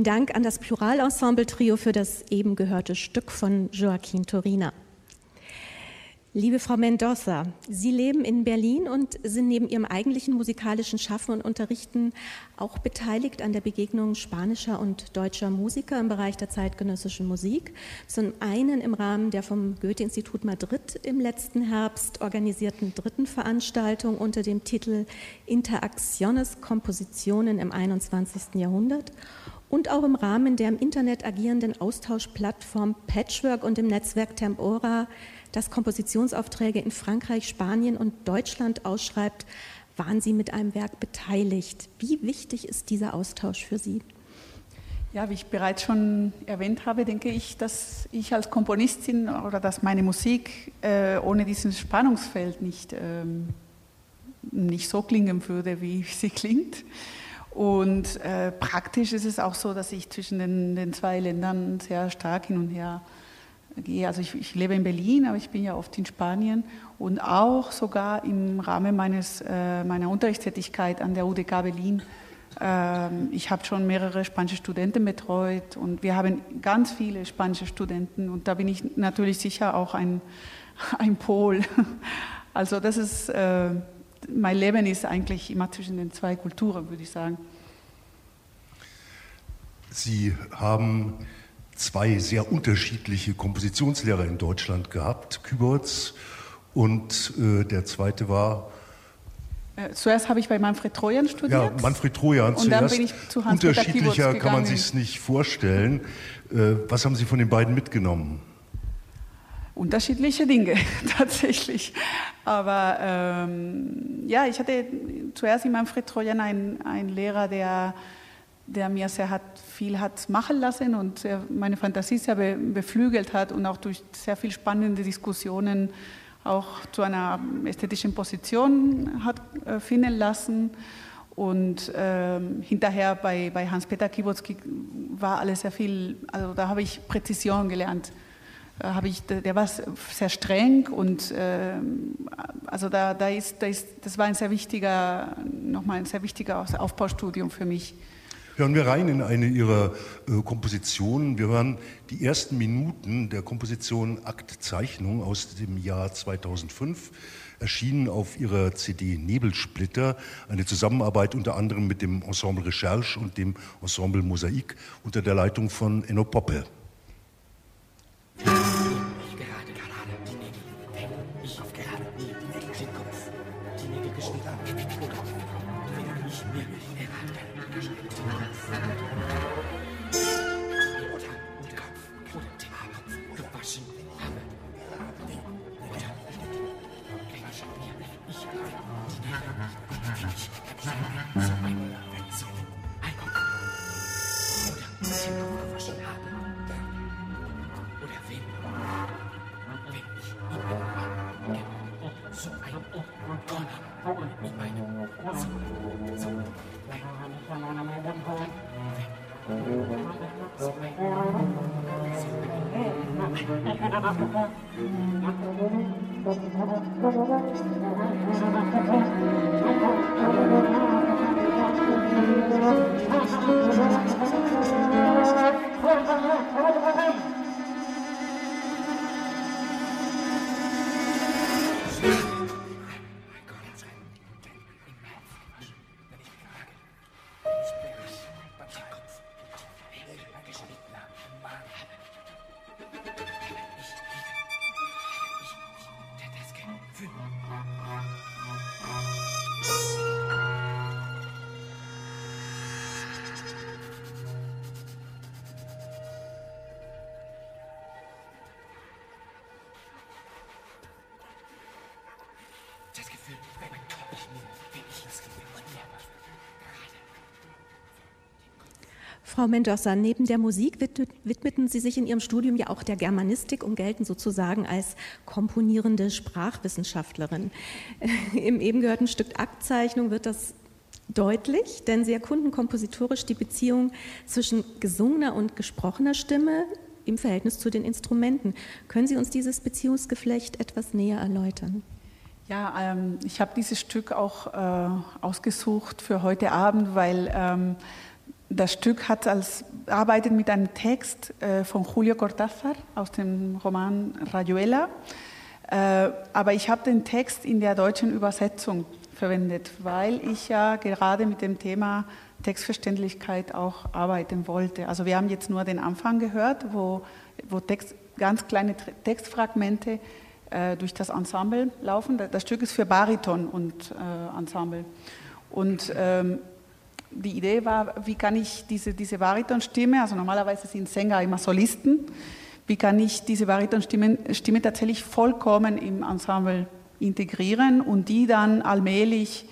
E: Vielen Dank an das Pluralensemble-Trio für das eben gehörte Stück von Joaquin Torina. Liebe Frau Mendoza, Sie leben in Berlin und sind neben Ihrem eigentlichen musikalischen Schaffen und Unterrichten auch beteiligt an der Begegnung spanischer und deutscher Musiker im Bereich der zeitgenössischen Musik. Zum einen im Rahmen der vom Goethe-Institut Madrid im letzten Herbst organisierten dritten Veranstaltung unter dem Titel Interacciones Kompositionen im 21. Jahrhundert und auch im Rahmen der im Internet agierenden Austauschplattform Patchwork und im Netzwerk Tempora, das Kompositionsaufträge in Frankreich, Spanien und Deutschland ausschreibt, waren Sie mit einem Werk beteiligt. Wie wichtig ist dieser Austausch für Sie?
H: Ja, wie ich bereits schon erwähnt habe, denke ich, dass ich als Komponistin oder dass meine Musik äh, ohne dieses Spannungsfeld nicht, ähm, nicht so klingen würde, wie sie klingt. Und äh, praktisch ist es auch so, dass ich zwischen den, den, zwei Ländern sehr stark hin und her gehe. Also ich, ich, lebe in Berlin, aber ich bin ja oft in Spanien und auch sogar im Rahmen meines, äh, meiner Unterrichtstätigkeit an der UDK Berlin. Äh, ich habe schon mehrere spanische Studenten betreut und wir haben ganz viele spanische Studenten und da bin ich natürlich sicher auch ein, ein Pol. Also das ist äh, mein Leben ist eigentlich immer zwischen den zwei Kulturen, würde ich sagen.
D: Sie haben zwei sehr unterschiedliche Kompositionslehrer in Deutschland gehabt, Küberts und äh, der zweite war.
H: Äh, zuerst habe ich bei Manfred Trojan studiert.
D: Ja, Manfred Trojan
H: und zuerst. Dann bin ich zu Hans
D: Unterschiedlicher kann man sich nicht vorstellen. Äh, was haben Sie von den beiden mitgenommen?
H: Unterschiedliche Dinge tatsächlich. Aber ähm, ja, ich hatte zuerst in Manfred Trojan einen, einen Lehrer, der, der mir sehr hat, viel hat machen lassen und meine Fantasie sehr be, beflügelt hat und auch durch sehr viel spannende Diskussionen auch zu einer ästhetischen Position hat äh, finden lassen. Und ähm, hinterher bei, bei Hans-Peter Kibotzki war alles sehr viel, also da habe ich Präzision gelernt. Da habe ich, der war sehr streng und äh, also da, da, ist, da ist, das war ein sehr wichtiger, nochmal ein sehr wichtiger Aufbaustudium für mich.
D: Hören wir rein in eine Ihrer äh, Kompositionen. Wir hören die ersten Minuten der Komposition Aktzeichnung aus dem Jahr 2005 erschienen auf ihrer CD Nebelsplitter, eine Zusammenarbeit unter anderem mit dem Ensemble Recherche und dem Ensemble Mosaik unter der Leitung von Enno Poppe. Thank you. Thank you.
E: Frau Mendoza, neben der Musik widmeten Sie sich in Ihrem Studium ja auch der Germanistik und gelten sozusagen als komponierende Sprachwissenschaftlerin. Im eben gehörten Stück Aktzeichnung wird das deutlich, denn Sie erkunden kompositorisch die Beziehung zwischen gesungener und gesprochener Stimme im Verhältnis zu den Instrumenten. Können Sie uns dieses Beziehungsgeflecht etwas näher erläutern?
H: Ja, ähm, ich habe dieses Stück auch äh, ausgesucht für heute Abend, weil ähm, das Stück hat als, arbeitet mit einem Text äh, von Julio Cortázar aus dem Roman Rayuela. Äh, aber ich habe den Text in der deutschen Übersetzung verwendet, weil ich ja gerade mit dem Thema Textverständlichkeit auch arbeiten wollte. Also wir haben jetzt nur den Anfang gehört, wo, wo Text, ganz kleine Textfragmente äh, durch das Ensemble laufen. Das Stück ist für Bariton und äh, Ensemble. Und ähm, die Idee war, wie kann ich diese, diese Baritonstimme, also normalerweise sind Sänger immer Solisten, wie kann ich diese Baritonstimme Stimme tatsächlich vollkommen im Ensemble integrieren und die dann allmählich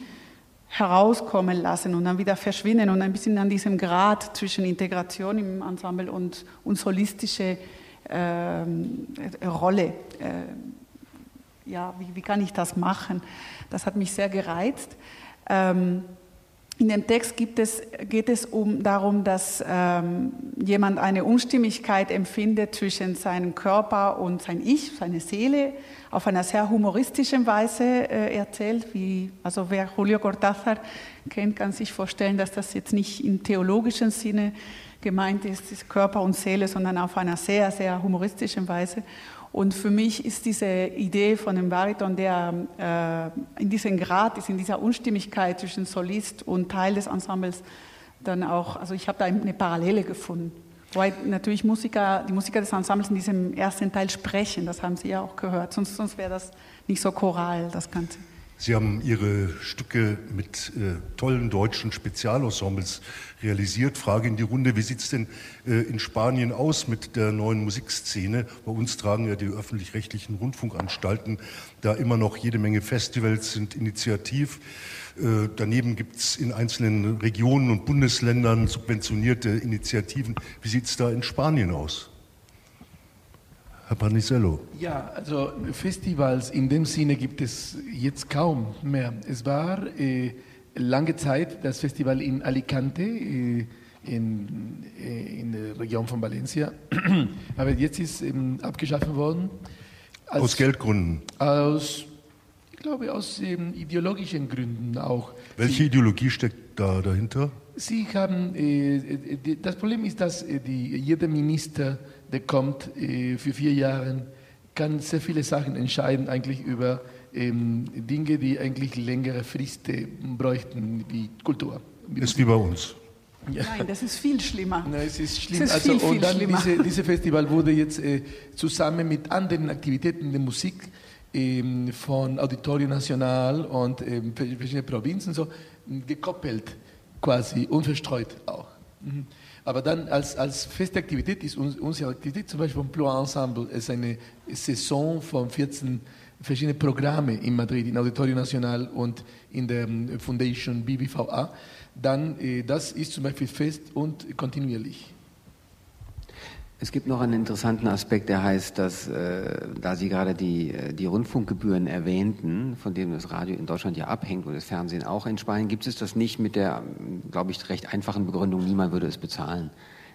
H: herauskommen lassen und dann wieder verschwinden und ein bisschen an diesem Grad zwischen Integration im Ensemble und, und solistische äh, Rolle. Äh, ja, wie, wie, kann ich das machen? Das hat mich sehr gereizt. Ähm, in dem Text es, geht es um, darum, dass ähm, jemand eine Unstimmigkeit empfindet zwischen seinem Körper und sein Ich, seine Seele, auf einer sehr humoristischen Weise äh, erzählt. Wie, also wer Julio Cortázar kennt, kann sich vorstellen, dass das jetzt nicht im theologischen Sinne gemeint ist, ist Körper und Seele, sondern auf einer sehr, sehr humoristischen Weise. Und für mich ist diese Idee von dem Bariton, der äh, in diesem Grad ist, in dieser Unstimmigkeit zwischen Solist und Teil des Ensembles, dann auch, also ich habe da eine Parallele gefunden. Wobei natürlich Musiker, die Musiker des Ensembles in diesem ersten Teil sprechen, das haben Sie ja auch gehört, sonst, sonst wäre das nicht so choral, das Ganze.
D: Sie haben Ihre Stücke mit äh, tollen deutschen Spezialensembles realisiert. Frage in die Runde, wie sieht es denn äh, in Spanien aus mit der neuen Musikszene? Bei uns tragen ja die öffentlich-rechtlichen Rundfunkanstalten da immer noch jede Menge Festivals, sind initiativ. Äh, daneben gibt es in einzelnen Regionen und Bundesländern subventionierte Initiativen. Wie sieht es da in Spanien aus? Herr Panisello.
G: Ja, also Festivals in dem Sinne gibt es jetzt kaum mehr. Es war äh, lange Zeit das Festival in Alicante, äh, in, äh, in der Region von Valencia. Aber jetzt ist eben abgeschaffen worden.
D: Als, aus Geldgründen?
G: Aus, ich glaube, aus ähm, ideologischen Gründen auch.
D: Welche Sie, Ideologie steckt da dahinter?
G: Sie haben, äh, das Problem ist, dass die, jeder Minister, der kommt für vier Jahre, kann sehr viele Sachen entscheiden, eigentlich über ähm, Dinge, die eigentlich längere Fristen bräuchten, wie Kultur.
D: Ist wie bei uns.
H: Ja. Nein, das ist viel schlimmer.
G: Nein, es ist schlimm. Es ist also, viel, und dann schlimmer. Diese, diese Festival wurde jetzt äh, zusammen mit anderen Aktivitäten der Musik ähm, von Auditorio Nacional und ähm, verschiedenen Provinzen so gekoppelt, quasi unverstreut auch. Mhm. Aber dann als, als feste Aktivität ist unsere Aktivität zum Beispiel vom Ploa Ensemble ist eine Saison von 14 verschiedenen Programmen in Madrid, in Auditorio Nacional und in der ähm, Foundation BBVA. Dann, äh, das ist zum Beispiel fest und kontinuierlich.
I: Es gibt noch einen interessanten Aspekt, der heißt, dass, äh, da Sie gerade die, äh, die Rundfunkgebühren erwähnten, von denen das Radio in Deutschland ja abhängt und das Fernsehen auch in Spanien, gibt es das nicht mit der, glaube ich, recht einfachen Begründung, niemand würde es bezahlen.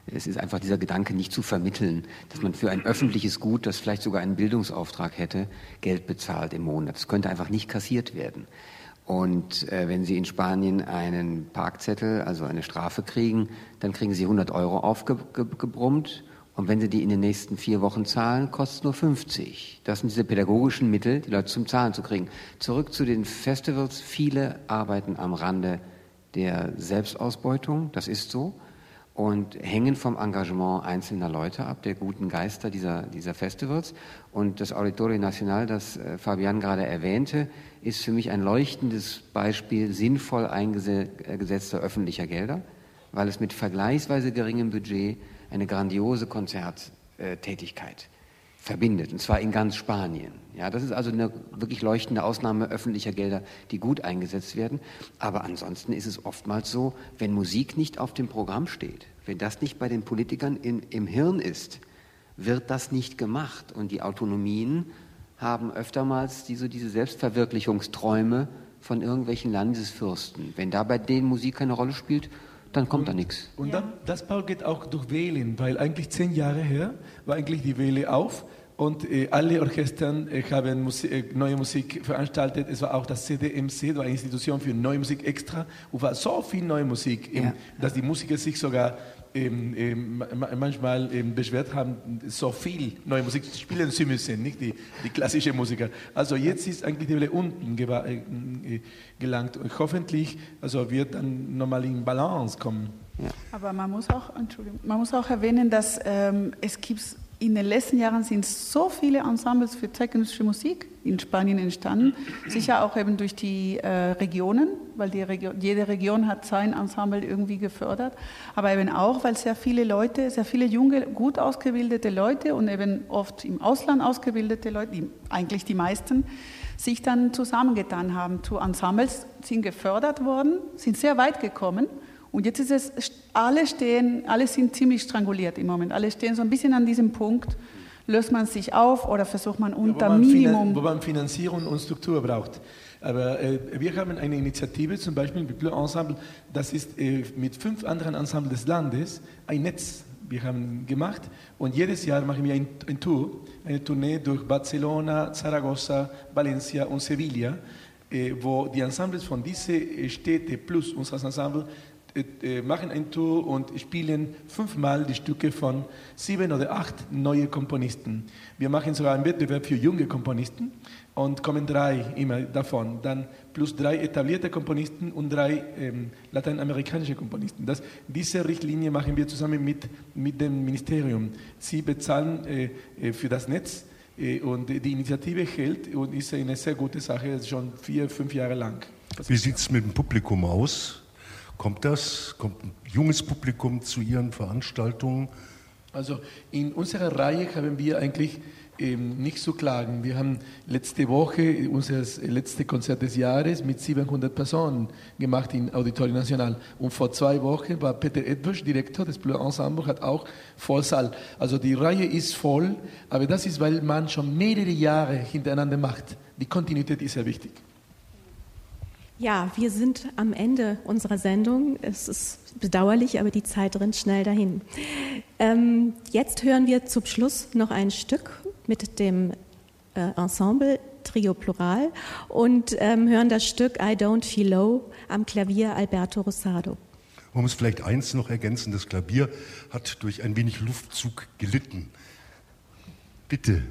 I: Es ist einfach dieser Gedanke nicht zu vermitteln, dass man für ein öffentliches Gut, das vielleicht sogar einen Bildungsauftrag hätte, Geld bezahlt im Monat. Das könnte einfach nicht kassiert werden. Und äh, wenn Sie in Spanien einen Parkzettel, also eine Strafe kriegen, dann kriegen Sie 100 Euro aufgebrummt. Und wenn Sie die in den nächsten vier Wochen zahlen, kostet es nur 50. Das sind diese pädagogischen Mittel, die Leute zum Zahlen zu kriegen. Zurück zu den Festivals. Viele arbeiten am Rande der Selbstausbeutung. Das ist so und hängen vom Engagement einzelner Leute ab, der guten Geister dieser, dieser Festivals. Und das Auditorio Nacional, das äh, Fabian gerade erwähnte, ist für mich ein leuchtendes Beispiel sinnvoll eingesetzter öffentlicher Gelder, weil es mit vergleichsweise geringem Budget eine grandiose Konzerttätigkeit verbindet, und zwar in ganz Spanien. Ja, das ist also eine wirklich leuchtende Ausnahme öffentlicher Gelder, die gut eingesetzt werden. Aber ansonsten ist es oftmals so, wenn Musik nicht auf dem Programm steht, wenn das nicht bei den Politikern in, im Hirn ist, wird das nicht gemacht. Und die Autonomien haben öftermals diese, diese Selbstverwirklichungsträume von irgendwelchen Landesfürsten. Wenn da bei denen Musik keine Rolle spielt, dann kommt
G: und,
I: da nichts.
G: Und dann, das Paul geht auch durch Wählen, weil eigentlich zehn Jahre her war eigentlich die Wähle auf und äh, alle Orchestern äh, haben Musik, äh, neue Musik veranstaltet. Es war auch das CDMC, das war eine Institution für neue Musik extra. Und war so viel neue Musik, ja. eben, dass die Musiker sich sogar ähm, ähm, manchmal ähm, beschwert haben, so viel neue Musik spielen zu müssen, nicht die, die klassische Musiker. Also jetzt ist eigentlich die Welle unten äh, äh, gelangt und hoffentlich also wird dann nochmal in Balance kommen.
H: Ja. Aber man muss auch, Entschuldigung, man muss auch erwähnen, dass ähm, es gibt in den letzten Jahren sind so viele Ensembles für zeitgenössische Musik in Spanien entstanden, sicher auch eben durch die äh, Regionen, weil die Region, jede Region hat sein Ensemble irgendwie gefördert, aber eben auch, weil sehr viele Leute, sehr viele junge, gut ausgebildete Leute und eben oft im Ausland ausgebildete Leute, die, eigentlich die meisten, sich dann zusammengetan haben. Zu Ensembles, sind gefördert worden, sind sehr weit gekommen und jetzt ist es, alle stehen, alle sind ziemlich stranguliert im Moment. Alle stehen so ein bisschen an diesem Punkt. Löst man sich auf oder versucht man unter ja, wo man Minimum.
G: wo man Finanzierung und Struktur braucht. Aber äh, wir haben eine Initiative, zum Beispiel mit Bleu Ensemble, das ist äh, mit fünf anderen Ensembles des Landes ein Netz. Wir haben gemacht und jedes Jahr machen wir ein, ein Tour, eine Tournee durch Barcelona, Zaragoza, Valencia und Sevilla, äh, wo die Ensembles von diesen Städten plus unser Ensemble äh, äh, machen ein Tour und spielen fünfmal die Stücke von sieben oder acht neuen Komponisten. Wir machen sogar einen Wettbewerb für junge Komponisten und kommen drei immer davon. Dann plus drei etablierte Komponisten und drei ähm, lateinamerikanische Komponisten. Das, diese Richtlinie machen wir zusammen mit, mit dem Ministerium. Sie bezahlen äh, äh für das Netz äh, und die Initiative hält und ist eine sehr gute Sache, schon vier, fünf Jahre lang.
D: Wie sieht es mit dem Publikum aus? Kommt das? Kommt ein junges Publikum zu Ihren Veranstaltungen?
G: Also in unserer Reihe haben wir eigentlich ähm, nicht zu klagen. Wir haben letzte Woche unser letztes Konzert des Jahres mit 700 Personen gemacht im Auditorium National. Und vor zwei Wochen war Peter Edbusch, Direktor des Bleu Ensemble, hat auch Vollsaal. Also die Reihe ist voll, aber das ist, weil man schon mehrere Jahre hintereinander macht. Die Kontinuität ist sehr wichtig.
E: Ja, wir sind am Ende unserer Sendung. Es ist bedauerlich, aber die Zeit rennt schnell dahin. Ähm, jetzt hören wir zum Schluss noch ein Stück mit dem äh, Ensemble Trio Plural und ähm, hören das Stück I Don't Feel Low am Klavier Alberto Rosado.
D: Man muss vielleicht eins noch ergänzen, das Klavier hat durch ein wenig Luftzug gelitten. Bitte.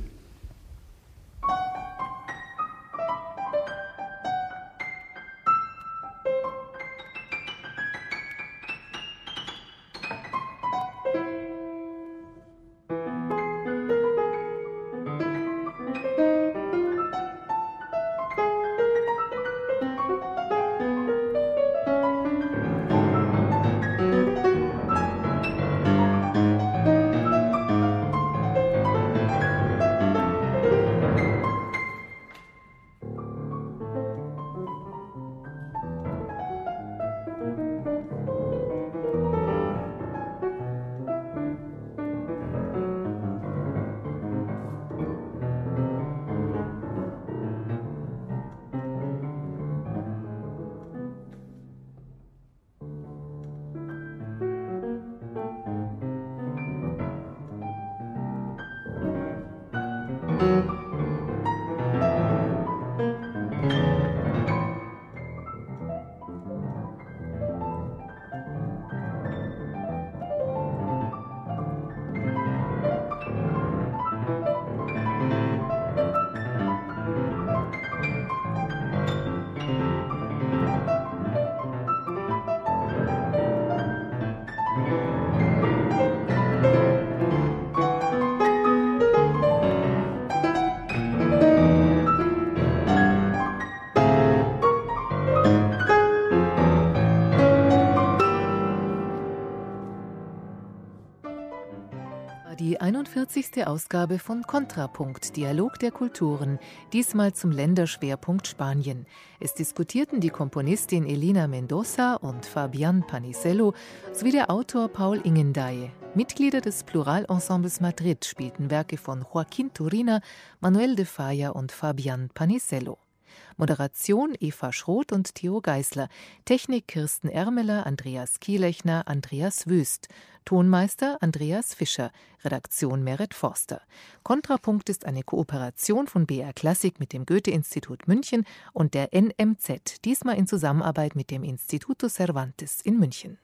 J: 41. Ausgabe von Kontrapunkt, Dialog der Kulturen, diesmal zum Länderschwerpunkt Spanien. Es diskutierten die Komponistin Elena Mendoza und Fabian Panisello sowie der Autor Paul Ingendaye. Mitglieder des Pluralensembles Madrid spielten Werke von Joaquín Turina, Manuel de Falla und Fabian Panisello. Moderation Eva Schroth und Theo Geisler. Technik Kirsten Ermeler, Andreas Kielechner, Andreas Wüst. Tonmeister Andreas Fischer. Redaktion Merit Forster. Kontrapunkt ist eine Kooperation von BR Klassik mit dem Goethe-Institut München und der NMZ, diesmal in Zusammenarbeit mit dem Instituto Cervantes in München.